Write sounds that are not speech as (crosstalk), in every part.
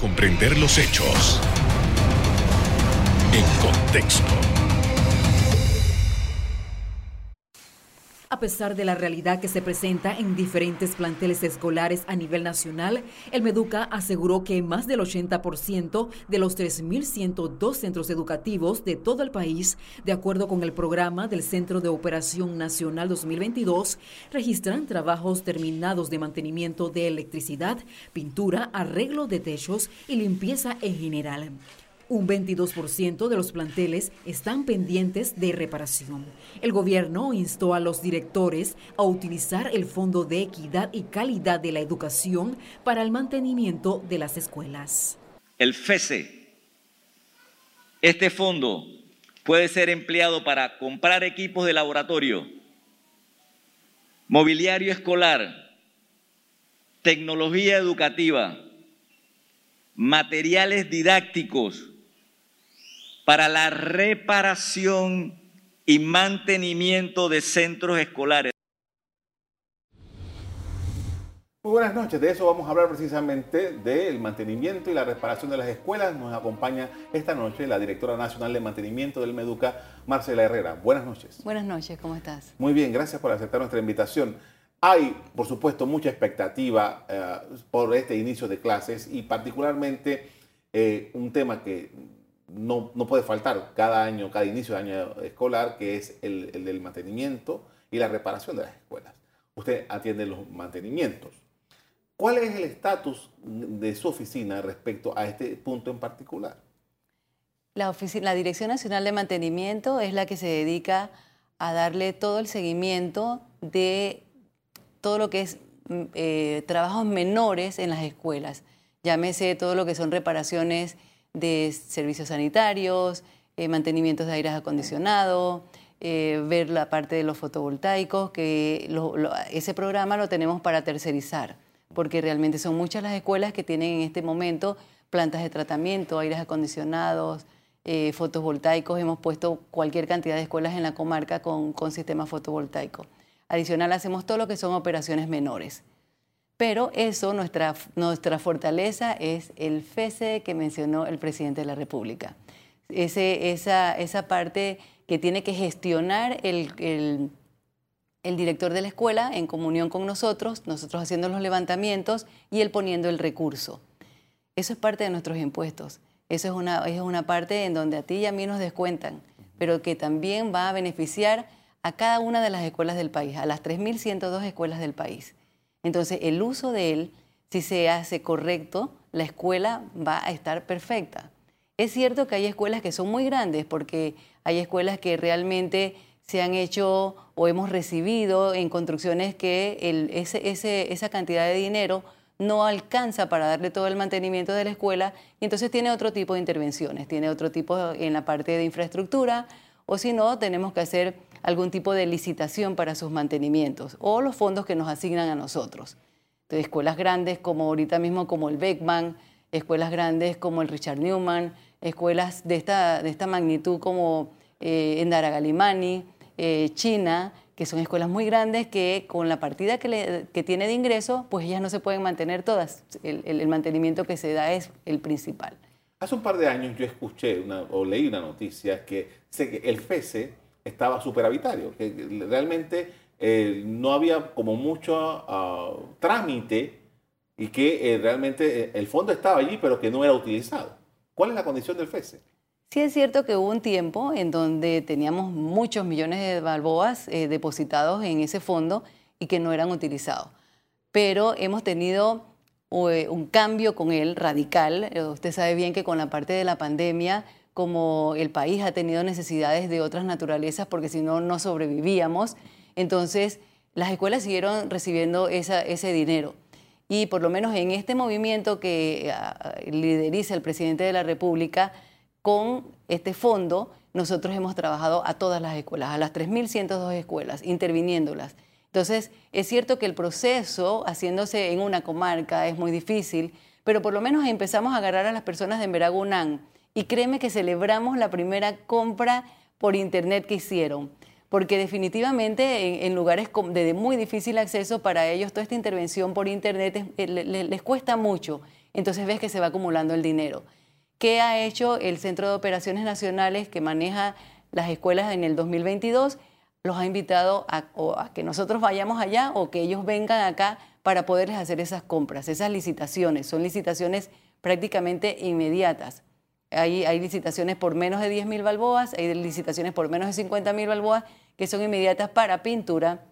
comprender los hechos en contexto. A pesar de la realidad que se presenta en diferentes planteles escolares a nivel nacional, el Meduca aseguró que más del 80% de los 3.102 centros educativos de todo el país, de acuerdo con el programa del Centro de Operación Nacional 2022, registran trabajos terminados de mantenimiento de electricidad, pintura, arreglo de techos y limpieza en general. Un 22% de los planteles están pendientes de reparación. El gobierno instó a los directores a utilizar el Fondo de Equidad y Calidad de la Educación para el mantenimiento de las escuelas. El FESE, este fondo puede ser empleado para comprar equipos de laboratorio, mobiliario escolar, tecnología educativa, materiales didácticos, para la reparación y mantenimiento de centros escolares. Muy buenas noches, de eso vamos a hablar precisamente del mantenimiento y la reparación de las escuelas. Nos acompaña esta noche la directora nacional de mantenimiento del Meduca, Marcela Herrera. Buenas noches. Buenas noches, ¿cómo estás? Muy bien, gracias por aceptar nuestra invitación. Hay, por supuesto, mucha expectativa eh, por este inicio de clases y particularmente eh, un tema que no, puede faltar cada año, cada inicio de año escolar, que es el, del mantenimiento y la reparación de las escuelas. Usted atiende los mantenimientos. ¿Cuál es el estatus de su oficina respecto a este punto en particular? La, la Dirección Nacional de Mantenimiento es la que se dedica a darle todo el seguimiento de todo lo que es mm, eh, trabajos menores en las escuelas. Llámese todo lo que son reparaciones de servicios sanitarios, eh, mantenimientos de aire acondicionado, eh, ver la parte de los fotovoltaicos, que ese programa lo tenemos para tercerizar, porque realmente son muchas las escuelas que tienen en este momento plantas de tratamiento, aires acondicionados, eh, fotovoltaicos. Hemos puesto cualquier cantidad de escuelas en la comarca con, con sistema fotovoltaico. Adicional, hacemos todo lo que son operaciones menores. Pero eso, nuestra, nuestra fortaleza es el FESE que mencionó el presidente de la República. Ese, esa, esa parte que tiene que gestionar el, el, director de la escuela en comunión con nosotros, nosotros haciendo los levantamientos y él poniendo el recurso. Eso es parte de nuestros impuestos. Eso es una, es una parte en donde a ti y a mí nos descuentan, pero que también va a beneficiar a cada una de las escuelas del país, a las 3.102 escuelas del país. Entonces, el uso de él, si se hace correcto, la escuela va a estar perfecta. Es cierto que hay escuelas que son muy grandes porque hay escuelas que realmente se han hecho o hemos recibido en construcciones que esa cantidad de dinero no alcanza para darle todo el mantenimiento de la escuela y entonces tiene otro tipo de intervenciones, tiene otro tipo en la parte de infraestructura o si no, tenemos que hacer algún tipo de licitación para sus mantenimientos o los fondos que nos asignan a nosotros. Entonces, escuelas grandes como ahorita mismo como el Beckman, escuelas grandes como el Richard Newman, escuelas de esta, de esta magnitud como eh, Endara Galimani, eh, China, que son escuelas muy grandes que con la partida que, que, tiene de ingreso, pues ellas no se pueden mantener todas. El, el, mantenimiento que se da es el principal. Hace un par de años yo escuché o leí una noticia que, sé que el FESE estaba superavitario, que realmente eh, no había como mucho ah, trámite y que eh, realmente eh, el fondo estaba allí, pero que no era utilizado. ¿Cuál es la condición del FESE? Sí es cierto que hubo un tiempo en donde teníamos muchos millones de balboas depositados en ese fondo y que no eran utilizados. Pero hemos tenido un cambio con él radical. Usted sabe bien que con la parte de la pandemia como el país ha tenido necesidades de otras naturalezas porque si no, no sobrevivíamos. Entonces, las escuelas siguieron recibiendo ese dinero. Y por lo menos en este movimiento que ah, lideriza el presidente de la República, con este fondo, nosotros hemos trabajado a todas las escuelas, a las 3.102 escuelas, interviniéndolas. Entonces, es cierto que el proceso, haciéndose en una comarca, es muy difícil, pero por lo menos empezamos a agarrar a las personas de Meragunán, y créeme que celebramos la primera compra por internet que hicieron, porque definitivamente en, lugares de muy difícil acceso para ellos toda esta intervención por internet eh, les, cuesta mucho Entonces ves que se va acumulando el dinero. ¿Qué ha hecho el Centro de Operaciones Nacionales que maneja las escuelas en el 2022? Los ha invitado a, a que nosotros vayamos allá o que ellos vengan acá para poderles hacer esas compras, esas licitaciones. Son licitaciones prácticamente inmediatas. Hay, hay licitaciones por menos de 10 mil balboas, hay licitaciones por menos de 50 mil balboas que son inmediatas para pintura,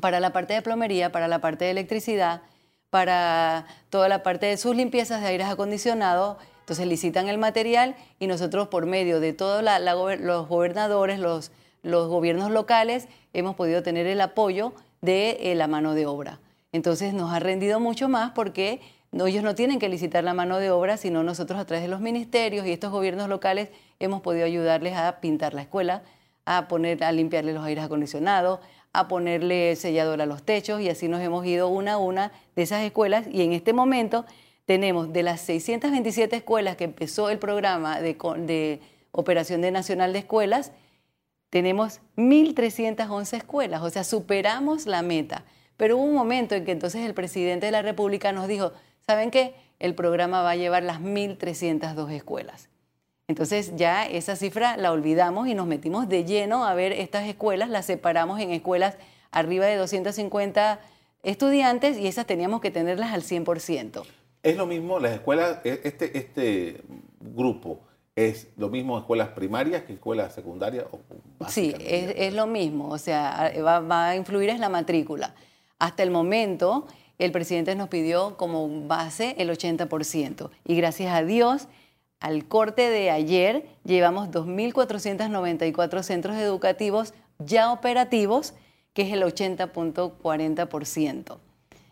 para la parte de plomería, para la parte de electricidad, para toda la parte de sus limpiezas de aires acondicionados. Entonces licitan el material y nosotros por medio de todos los gobernadores, los, los gobiernos locales, hemos podido tener el apoyo de eh, la mano de obra. Entonces nos ha rendido mucho más porque ellos no tienen que licitar la mano de obra, sino nosotros a través de los ministerios y estos gobiernos locales hemos podido ayudarles a pintar la escuela, a poner, a limpiarle los aires acondicionados, a ponerle sellador a los techos y así nos hemos ido una a una de esas escuelas y en este momento tenemos de las 627 escuelas que empezó el programa de, de Operación de Nacional de Escuelas, tenemos 1.311 escuelas, o sea, superamos la meta. Pero hubo un momento en que entonces el presidente de la República nos dijo, ¿saben qué? El programa va a llevar las 1.302 escuelas. Entonces ya esa cifra la olvidamos y nos metimos de lleno a ver estas escuelas, las separamos en escuelas arriba de 250 estudiantes y esas teníamos que tenerlas al 100%. Es lo mismo, las escuelas, e, este, este grupo, ¿es lo mismo escuelas primarias que escuelas secundarias? sí, es, lo mismo, o sea, va, va a influir en la matrícula. Hasta el momento, el presidente nos pidió como base el 80%. Y gracias a Dios, al corte de ayer, llevamos 2.494 centros educativos ya operativos, que es el 80.40%.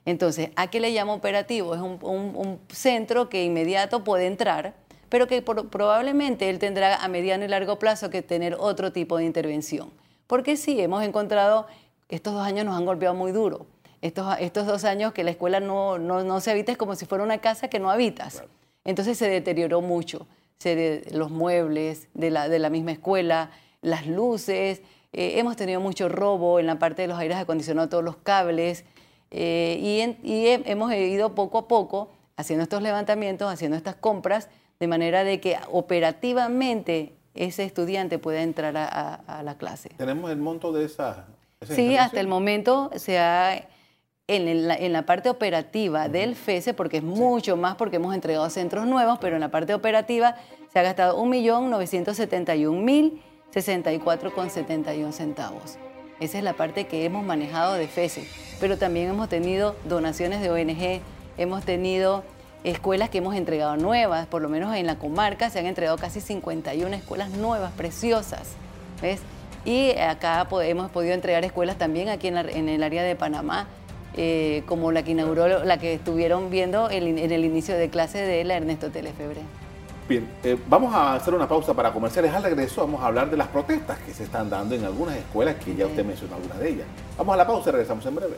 Entonces, ¿a qué le llamo operativo? Es un, centro que inmediato puede entrar, pero que probablemente él tendrá a mediano y largo plazo que tener otro tipo de intervención. Porque sí, hemos encontrado, estos dos años nos han golpeado muy duro estos, estos dos años que la escuela no, no, se habita es como si fuera una casa que no habitas. Entonces se deterioró mucho. Se los muebles de la, de la misma escuela, las luces, eh, hemos tenido mucho robo en la parte de los aires acondicionados, todos los cables, eh, y, y, hemos ido poco a poco haciendo estos levantamientos, haciendo estas compras, de manera de que operativamente ese estudiante pueda entrar a, la clase. ¿Tenemos el monto de esa? sí, hasta el momento se ha en la, parte operativa del FESE, porque es mucho más porque hemos entregado centros nuevos, pero en la parte operativa se ha gastado 1.971.064,71 centavos. Esa es la parte que hemos manejado de FESE. Pero también hemos tenido donaciones de ONG, hemos tenido escuelas que hemos entregado nuevas, por lo menos en la comarca se han entregado casi 51 escuelas nuevas, preciosas. ¿Ves? Y acá hemos podido entregar escuelas también aquí en, en el área de Panamá, eh, como la que inauguró, la que estuvieron viendo en el inicio de clase de la Ernesto Telefebre. Bien, eh, vamos a hacer una pausa para comerciales. Al regreso vamos a hablar de las protestas que se están dando en algunas escuelas, que ya usted mencionó algunas de ellas. Vamos a la pausa y regresamos en breve.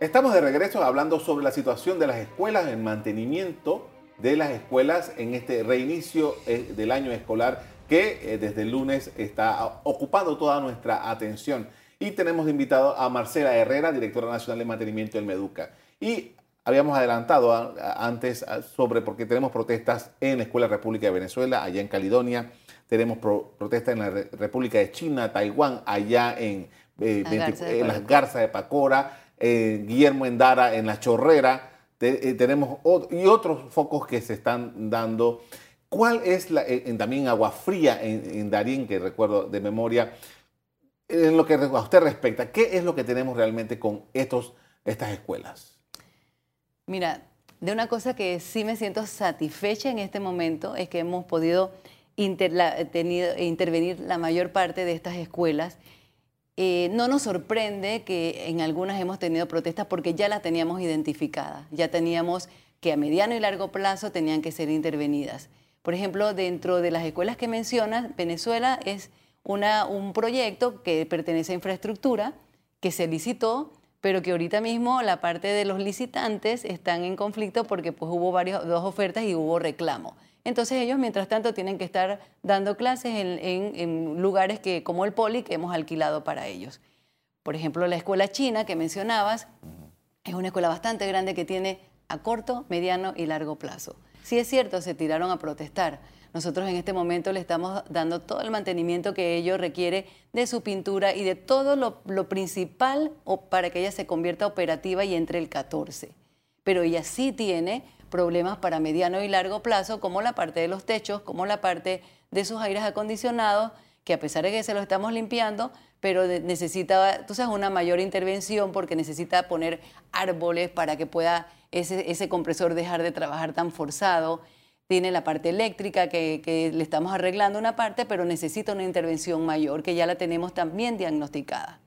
Estamos de regreso hablando sobre la situación de las escuelas, el mantenimiento de las escuelas en este reinicio eh, del año escolar que eh, desde el lunes está ocupando toda nuestra atención. Y tenemos invitado a Marcela Herrera, directora nacional de mantenimiento del Meduca. Y habíamos adelantado antes sobre, porque tenemos protestas en la Escuela República de Venezuela, allá en Caledonia, tenemos protestas en la República de China, Taiwán, allá en, eh, las Garzas de Pacora, eh, Guillermo Endara en la Chorrera, tenemos y otros focos que se están dando ¿Cuál es la, en, también Agua Fría, en, Darín, que recuerdo de memoria, en lo que a usted respecta, qué es lo que tenemos realmente con estos, estas escuelas? Mira, de una cosa que sí me siento satisfecha en este momento es que hemos podido intervenir la mayor parte de estas escuelas. Eh, no nos sorprende que en algunas hemos tenido protestas porque ya las teníamos identificadas, ya teníamos que a mediano y largo plazo tenían que ser intervenidas. Por ejemplo, dentro de las escuelas que mencionas, Venezuela es una, un proyecto que pertenece a infraestructura, que se licitó, pero que ahorita mismo la parte de los licitantes están en conflicto porque pues, hubo varias, dos ofertas y hubo reclamo. Entonces ellos, mientras tanto, tienen que estar dando clases en, en lugares que, como el Poli que hemos alquilado para ellos. Por ejemplo, la escuela china que mencionabas es una escuela bastante grande que tiene a corto, mediano y largo plazo. Sí es cierto, se tiraron a protestar. Nosotros en este momento le estamos dando todo el mantenimiento que ello requiere de su pintura y de todo lo, lo principal para que ella se convierta operativa y entre el 14. Pero ella sí tiene problemas para mediano y largo plazo, como la parte de los techos, como la parte de sus aires acondicionados, que a pesar de que se lo estamos limpiando, pero necesita, tú sabes, una mayor intervención porque necesita poner árboles para que pueda ese, compresor dejar de trabajar tan forzado. Tiene la parte eléctrica que, le estamos arreglando una parte, pero necesita una intervención mayor que ya la tenemos también diagnosticada.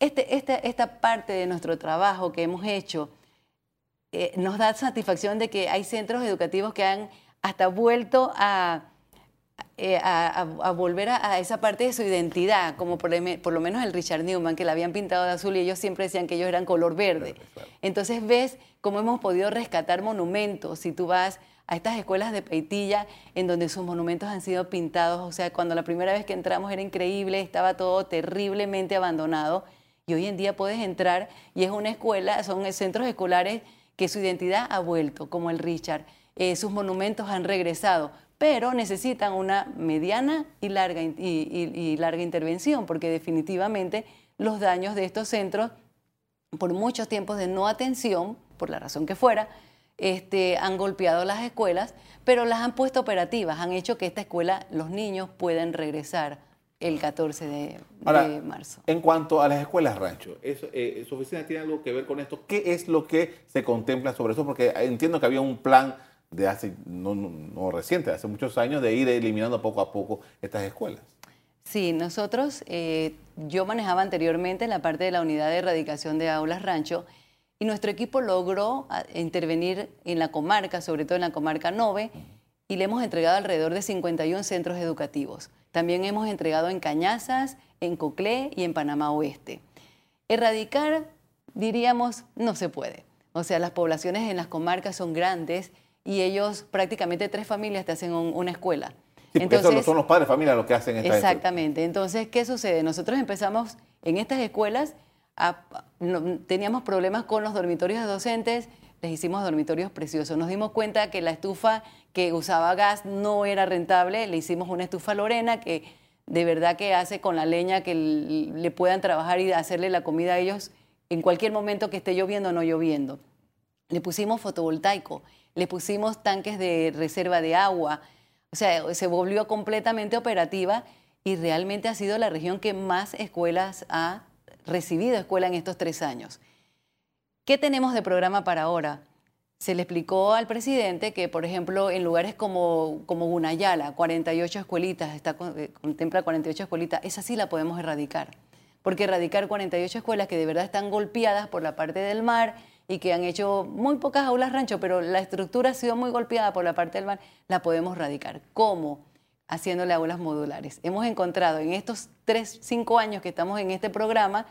Este, este, esta parte de nuestro trabajo que hemos hecho eh, nos da satisfacción de que hay centros educativos que han hasta vuelto a, eh, a, volver a, esa parte de su identidad, como por, por, lo menos el Richard Newman, que la habían pintado de azul y ellos siempre decían que ellos eran color verde. Entonces ves cómo hemos podido rescatar monumentos. Si tú vas a estas escuelas de Peitilla, en donde sus monumentos han sido pintados, o sea, cuando la primera vez que entramos era increíble, estaba todo terriblemente abandonado, y hoy en día puedes entrar y es una escuela, son centros escolares que su identidad ha vuelto, como el Richard. Eh, sus monumentos han regresado, pero necesitan una mediana y larga, y, larga intervención, porque definitivamente los daños de estos centros, por muchos tiempos de no atención, por la razón que fuera, este, han golpeado las escuelas, pero las han puesto operativas, han hecho que esta escuela, los niños puedan regresar el 14 de, marzo. En cuanto a las escuelas rancho, eso, eh, ¿su oficina tiene algo que ver con esto? ¿Qué es lo que se contempla sobre eso? Porque entiendo que había un plan de hace, no, no, reciente, hace muchos años, de ir eliminando poco a poco estas escuelas. Sí, nosotros, eh, yo manejaba anteriormente la parte de la unidad de erradicación de aulas rancho y nuestro equipo logró ah, intervenir en la comarca, sobre todo en la comarca 9, y le hemos entregado alrededor de 51 centros educativos. También hemos entregado en Cañazas, en Coclé y en Panamá Oeste. Erradicar, diríamos, no se puede. O sea, las poblaciones en las comarcas son grandes y ellos prácticamente tres familias te hacen una escuela. Sí, Entonces, son los padres de familia los que hacen esta Exactamente. Entonces, ¿qué sucede? Nosotros empezamos en estas escuelas, teníamos problemas con los dormitorios docentes, les hicimos dormitorios preciosos. Nos dimos cuenta que la estufa que usaba gas no era rentable, le hicimos una estufa Lorena que de verdad que hace con la leña que le puedan trabajar y hacerle la comida a ellos en cualquier momento que esté lloviendo o no lloviendo. Le pusimos fotovoltaico, le pusimos tanques de reserva de agua, o sea, se volvió completamente operativa y realmente ha sido la región que más escuelas ha recibido escuela en estos tres años. ¿Qué tenemos de programa para ahora? Se le explicó al presidente que, por ejemplo, en lugares como, como Gunayala, 48 escuelitas, está, eh, contempla 48 escuelitas, esa sí la podemos erradicar. Porque erradicar 48 escuelas que de verdad están golpeadas por la parte del mar y que han hecho muy pocas aulas rancho, pero la estructura ha sido muy golpeada por la parte del mar, la podemos erradicar. ¿Cómo? Haciéndole aulas modulares. Hemos encontrado en estos 3, 5 años que estamos en este programa,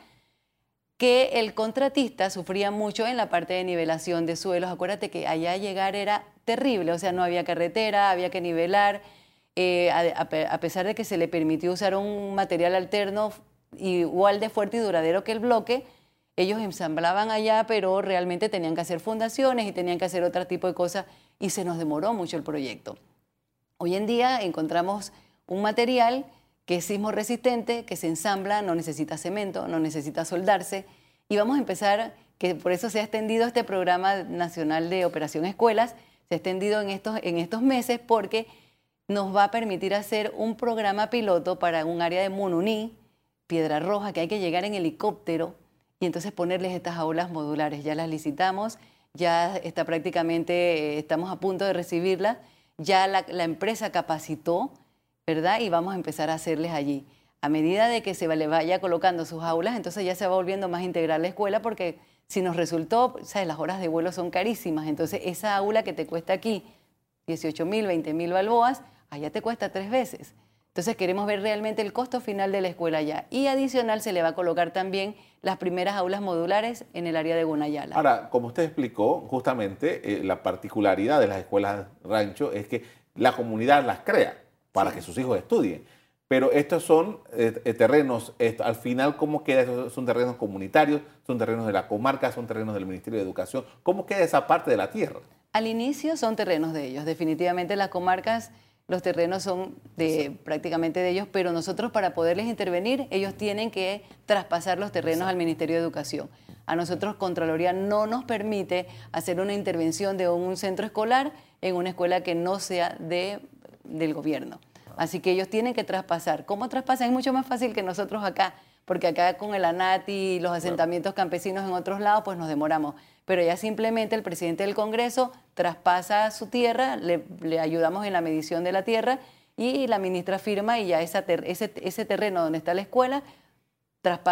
que el contratista sufría mucho en la parte de nivelación de suelos. Acuérdate que allá llegar era terrible, o sea, no había carretera, había que nivelar. Eh, a, pesar de que se le permitió usar un material alterno igual de fuerte y duradero que el bloque, ellos ensamblaban allá, pero realmente tenían que hacer fundaciones y tenían que hacer otro tipo de cosas y se nos demoró mucho el proyecto. Hoy en día encontramos un material que es sismo resistente, que se ensambla, no necesita cemento, no necesita soldarse. Y vamos a empezar, que por eso se ha extendido este programa nacional de Operación Escuelas, se ha extendido en estos, en estos meses porque nos va a permitir hacer un programa piloto para un área de Mununí, Piedra Roja, que hay que llegar en helicóptero y entonces ponerles estas aulas modulares. Ya las licitamos, ya está prácticamente, eh, estamos a punto de recibirlas, ya la, la empresa capacitó ¿verdad? Y vamos a empezar a hacerles allí. A medida de que se le vaya colocando sus aulas, entonces ya se va volviendo más integral la escuela porque si nos resultó, ¿sabes? las horas de vuelo son carísimas, entonces esa aula que te cuesta aquí 18 mil, 20 mil balboas, allá te cuesta tres veces. Entonces queremos ver realmente el costo final de la escuela allá. Y adicional se le va a colocar también las primeras aulas modulares en el área de Gunayala. Ahora, como usted explicó, justamente eh, la particularidad de las escuelas rancho es que la comunidad las crea para que sus hijos estudien. Pero estos son eh, eh, terrenos, al final, ¿cómo queda? ¿Son terrenos comunitarios? ¿Son terrenos de la comarca? ¿Son terrenos del Ministerio de Educación? ¿Cómo queda esa parte de la tierra? Al inicio son terrenos de ellos. Definitivamente las comarcas, los terrenos son de, prácticamente de ellos, pero nosotros para poderles intervenir, ellos tienen que traspasar los terrenos al Ministerio de Educación. A nosotros Contraloría no nos permite hacer una intervención de un centro escolar en una escuela que no sea de, del gobierno. Así que ellos tienen que traspasar. ¿Cómo traspasan? Es mucho más fácil que nosotros acá, porque acá con el ANATI y los asentamientos campesinos en otros lados, pues nos demoramos. Pero ya simplemente el presidente del Congreso traspasa su tierra, le, ayudamos en la medición de la tierra y la ministra firma y ya ese, ese terreno donde está la escuela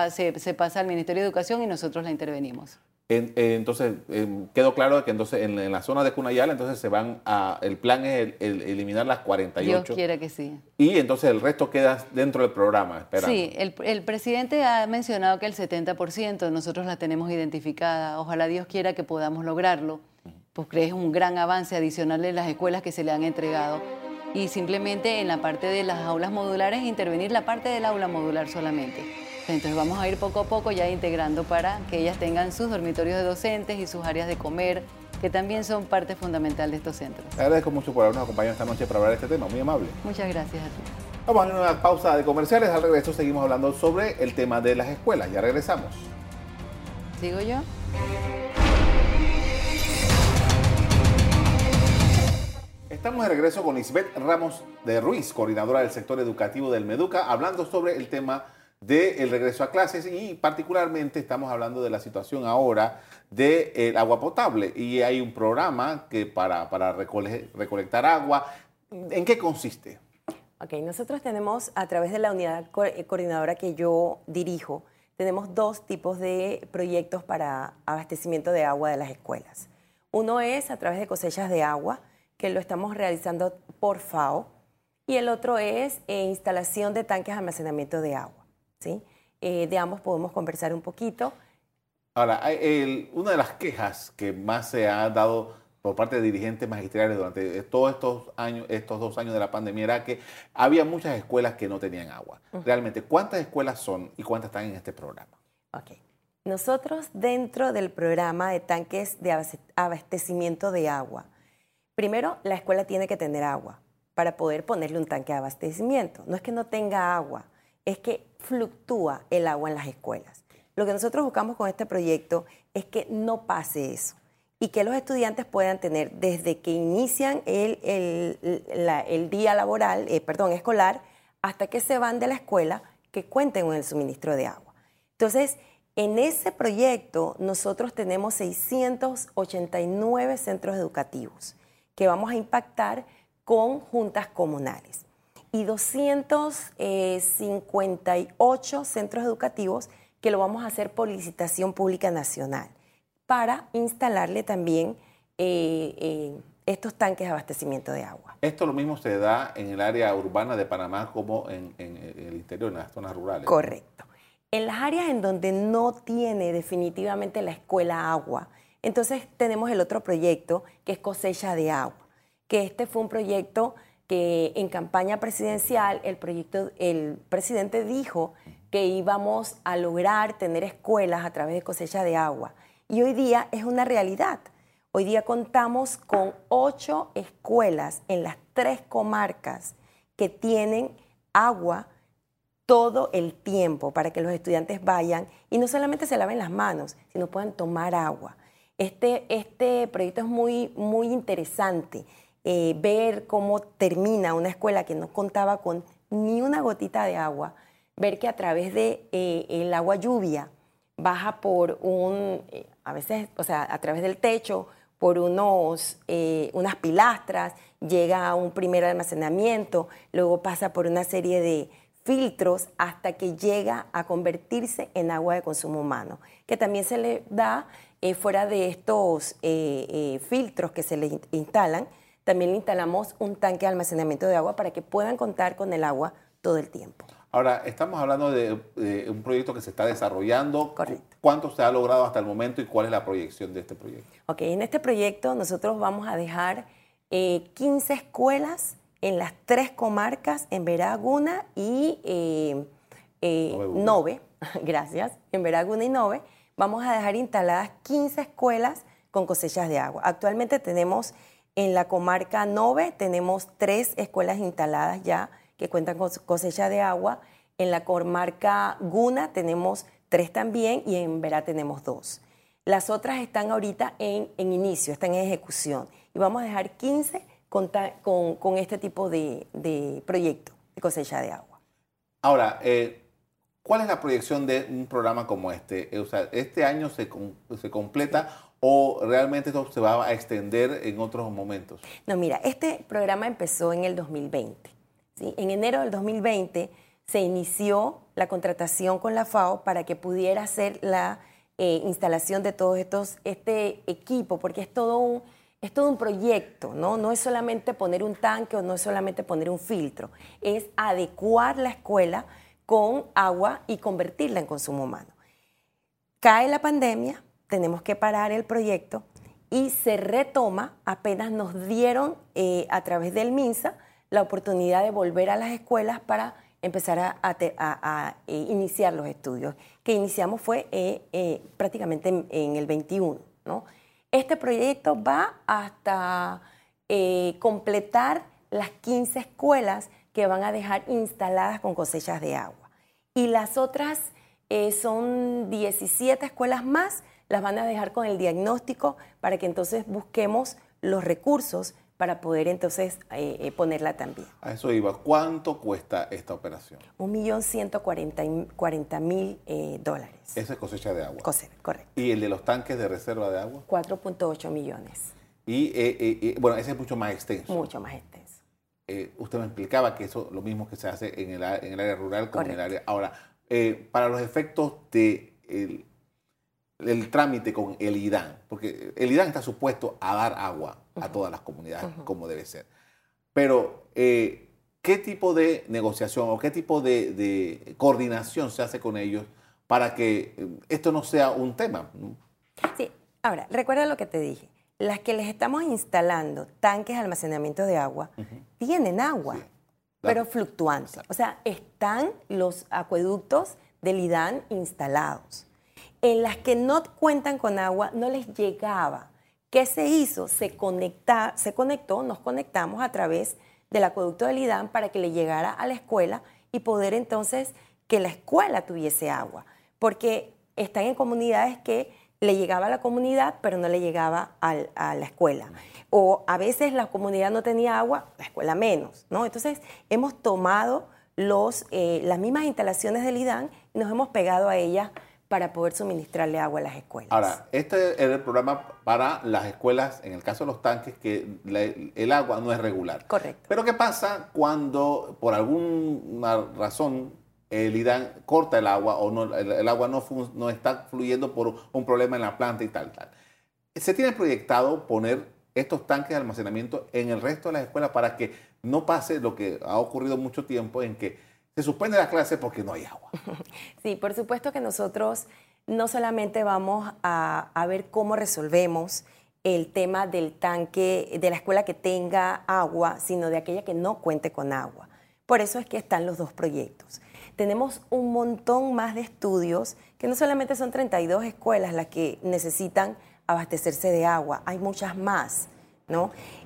se pasa al Ministerio de Educación y nosotros la intervenimos. Eh, entonces, em, quedó claro que entonces en, la zona de Cunayala, entonces se van a, el plan es eliminar las 48. Dios quiera que sí. Y entonces el resto queda dentro del programa, esperando. Sí, el, el, presidente ha mencionado que el 70% nosotros la tenemos identificada. Ojalá Dios quiera que podamos lograrlo, porque es un gran avance adicional de las escuelas que se le han entregado. Y simplemente en la parte de las aulas modulares, intervenir la parte del aula modular solamente. Entonces vamos a ir poco a poco ya integrando para que ellas tengan sus dormitorios de docentes y sus áreas de comer, que también son parte fundamental de estos centros. Te agradezco mucho por habernos acompañado esta noche para hablar de este tema, muy amable. Muchas gracias a ti. Vamos a una pausa de comerciales, al regreso seguimos hablando sobre el tema de las escuelas, ya regresamos. ¿Sigo yo? Estamos de regreso con Isbeth Ramos de Ruiz, coordinadora del sector educativo del Meduca, hablando sobre el tema del regreso a clases y particularmente estamos hablando de la situación ahora del de agua potable y hay un programa que para, para recolectar agua. ¿En qué consiste? Ok, nosotros tenemos a través de la unidad coordinadora que yo dirijo, tenemos dos tipos de proyectos para abastecimiento de agua de las escuelas. Uno es a través de cosechas de agua, que lo estamos realizando por FAO, y el otro es eh, instalación de tanques de almacenamiento de agua. ¿Sí? Eh, de ambos podemos conversar un poquito. Ahora, una de las quejas que más se ha dado por parte de dirigentes magistrales durante todos estos años, estos dos años de la pandemia, era que había muchas escuelas que no tenían agua. Realmente, ¿cuántas escuelas son y cuántas están en este programa? Ok. Nosotros dentro del programa de tanques de abastecimiento de agua, primero la escuela tiene que tener agua para poder ponerle un tanque de abastecimiento. No es que no tenga agua, es que fluctúa el agua en las escuelas. Lo que nosotros buscamos con este proyecto es que no pase eso y que los estudiantes puedan tener desde que inician el, el, día laboral, eh, perdón, escolar, hasta que se van de la escuela, que cuenten con el suministro de agua. Entonces, en ese proyecto nosotros tenemos 689 centros educativos que vamos a impactar con juntas comunales y 258 centros educativos que lo vamos a hacer por licitación pública nacional para instalarle también eh, eh, estos tanques de abastecimiento de agua. Esto lo mismo se da en el área urbana de Panamá como en, el interior, en las zonas rurales. Correcto. En las áreas en donde no tiene definitivamente la escuela agua, entonces tenemos el otro proyecto que es cosecha de agua, que este fue un proyecto que en campaña presidencial el, el presidente dijo que íbamos a lograr tener escuelas a través de cosecha de agua. Y hoy día es una realidad. Hoy día contamos con ocho escuelas en las tres comarcas que tienen agua todo el tiempo para que los estudiantes vayan y no solamente se laven las manos, sino puedan tomar agua. Este, este proyecto es muy, muy interesante eh, ver cómo termina una escuela que no contaba con ni una gotita de agua, ver que a través de eh, el agua lluvia baja por un, eh, a veces, o sea, a través del techo, por unos, unas pilastras, llega a un primer almacenamiento, luego pasa por una serie de filtros hasta que llega a convertirse en agua de consumo humano, que también se le da fuera de estos filtros que se le instalan, también le instalamos un tanque de almacenamiento de agua para que puedan contar con el agua todo el tiempo. Ahora, estamos hablando de, un proyecto que se está desarrollando. Correcto. ¿Cuánto se ha logrado hasta el momento y cuál es la proyección de este proyecto? Ok, en este proyecto nosotros vamos a dejar 15 eh, escuelas en las tres comarcas, en Veraguna y eh, eh, Nove, (laughs) gracias, en Veraguna y Nove, vamos a dejar instaladas 15 escuelas con cosechas de agua. Actualmente tenemos en la comarca Nove, tenemos tres escuelas instaladas ya que cuentan con cosecha de agua. En la comarca Guna tenemos tres también y en Verá tenemos dos. Las otras están ahorita en, inicio, están en ejecución. Y vamos a dejar 15 con, este tipo de, proyecto de cosecha de agua. Ahora, eh, ¿cuál es la proyección de un programa como este? O sea, ¿este año se completa o realmente esto se va a extender en otros momentos? No, mira, este programa empezó en el 2020. ¿sí? En enero del 2020 se inició la contratación con la FAO para que pudiera hacer la eh, instalación de todos estos, este equipo, porque es todo un, es todo un proyecto, ¿no? No es solamente poner un tanque o no es solamente poner un filtro, es adecuar la escuela con agua y convertirla en consumo humano. Cae la pandemia, tenemos que parar el proyecto y se retoma, apenas nos dieron eh, a través del MINSA la oportunidad de volver a las escuelas para empezar a, eh, iniciar los estudios, que iniciamos fue eh, prácticamente en, el 21. ¿no? Este proyecto va hasta completar las 15 escuelas que van a dejar instaladas con cosechas de agua. Y las otras son 17 escuelas más las van a dejar con el diagnóstico para que entonces busquemos los recursos para poder entonces eh, eh, ponerla también. A eso iba. ¿Cuánto cuesta esta operación? Un millón ciento cuarenta mil eh, dólares. Esa es cosecha de agua. Cosecha, correcto. ¿Y el de los tanques de reserva de agua? 4.8 millones. Y bueno, ese es mucho más extenso. Mucho más extenso. usted me explicaba que eso lo mismo que se hace en el, en el área rural como en el área... Ahora, para los efectos de el trámite con el IDAN, porque el IDAN está supuesto a dar agua a todas las comunidades como debe ser. Pero, eh, ¿qué tipo de negociación o qué tipo de, coordinación se hace con ellos para que eh, esto no sea un tema? Sí, ahora, recuerda lo que te dije. Las que les estamos instalando tanques de almacenamiento de agua tienen agua, pero fluctuantes. O sea, están los acueductos del IDAN instalados en las que no cuentan con agua no les llegaba. ¿Qué se hizo? Se, conecta, se conectó, nos conectamos a través del acueducto del IDAM para que le llegara a la escuela y poder entonces que la escuela tuviese agua. Porque están en comunidades que le llegaba a la comunidad, pero no le llegaba a la escuela. O a veces la comunidad no tenía agua, la escuela menos, ¿no? Entonces hemos tomado los, eh, las mismas instalaciones del IDAN y nos hemos pegado a ellas para poder suministrarle agua a las escuelas. Ahora, este es el programa para las escuelas, en el caso de los tanques, que el agua no es regular. Correcto. Pero ¿qué pasa cuando por alguna razón el IDAN corta el agua o no, el, agua no, no está fluyendo por un problema en la planta y tal, tal? ¿Se tiene proyectado poner estos tanques de almacenamiento en el resto de las escuelas para que no pase lo que ha ocurrido mucho tiempo en que se suspende la clase porque no hay agua. (laughs) Sí, por supuesto que nosotros no solamente vamos a, ver cómo resolvemos el tema del tanque de la escuela que tenga agua, sino de aquella que no cuente con agua. Por eso es que están los dos proyectos. Tenemos un montón más de estudios, que no solamente son 32 escuelas las que necesitan abastecerse de agua, hay muchas más.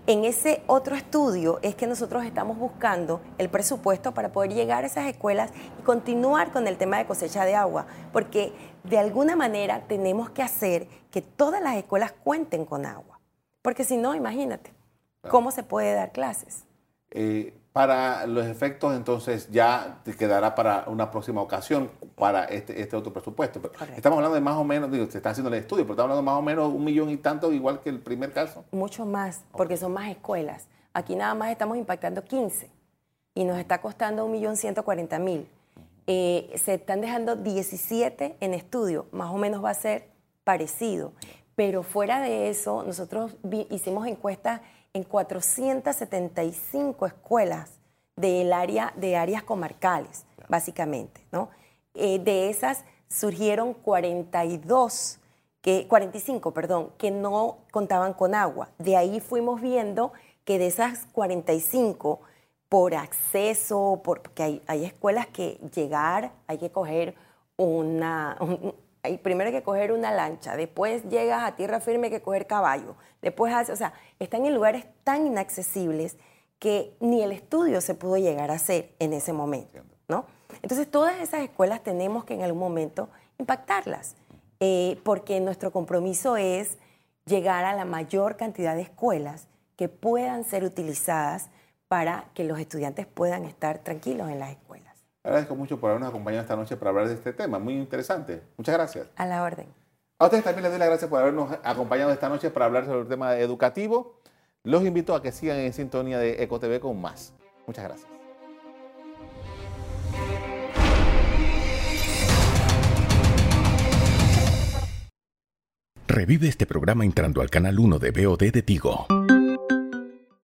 En ese otro estudio es que nosotros estamos buscando el presupuesto para poder llegar a esas escuelas y continuar con el tema de cosecha de agua, porque de alguna manera tenemos que hacer que todas las escuelas cuenten con agua, porque si no, imagínate, ¿cómo se puede dar clases? Eh, para los efectos, entonces ya te quedará para una próxima ocasión para este, este otro presupuesto. estamos hablando de más o menos, digo, se está haciendo el estudio, pero estamos hablando de más o menos un millón y tanto, igual que el primer caso. Mucho más, porque son más escuelas. Aquí nada más estamos impactando 15 y nos está costando un millón ciento cuarenta mil. Eh, se están dejando 17 en estudio, más o menos va a ser parecido. Pero fuera de eso, nosotros hicimos encuestas en 475 escuelas del área, de áreas comarcales, básicamente. ¿no? Eh, de esas surgieron 42, que, 45, perdón, que no contaban con agua. De ahí fuimos viendo que de esas 45, por acceso, porque hay, hay escuelas que llegar, hay que coger una, hay primero hay que coger una lancha, después llegas a tierra firme hay que coger caballo, después, o sea, están en lugares tan inaccesibles que ni el estudio se pudo llegar a hacer en ese momento, ¿no? Entonces todas esas escuelas tenemos que en algún momento impactarlas, eh, porque nuestro compromiso es llegar a la mayor cantidad de escuelas que puedan ser utilizadas para que los estudiantes puedan estar tranquilos en las escuelas. Agradezco mucho por habernos acompañado esta noche para hablar de este tema, muy interesante. Muchas gracias. A la orden. A ustedes también les doy las gracias por habernos acompañado esta noche para hablar sobre el tema educativo. Los invito a que sigan en sintonía de EcoTV con más. Muchas gracias. Revive este programa entrando al canal 1 de BOD de Tigo.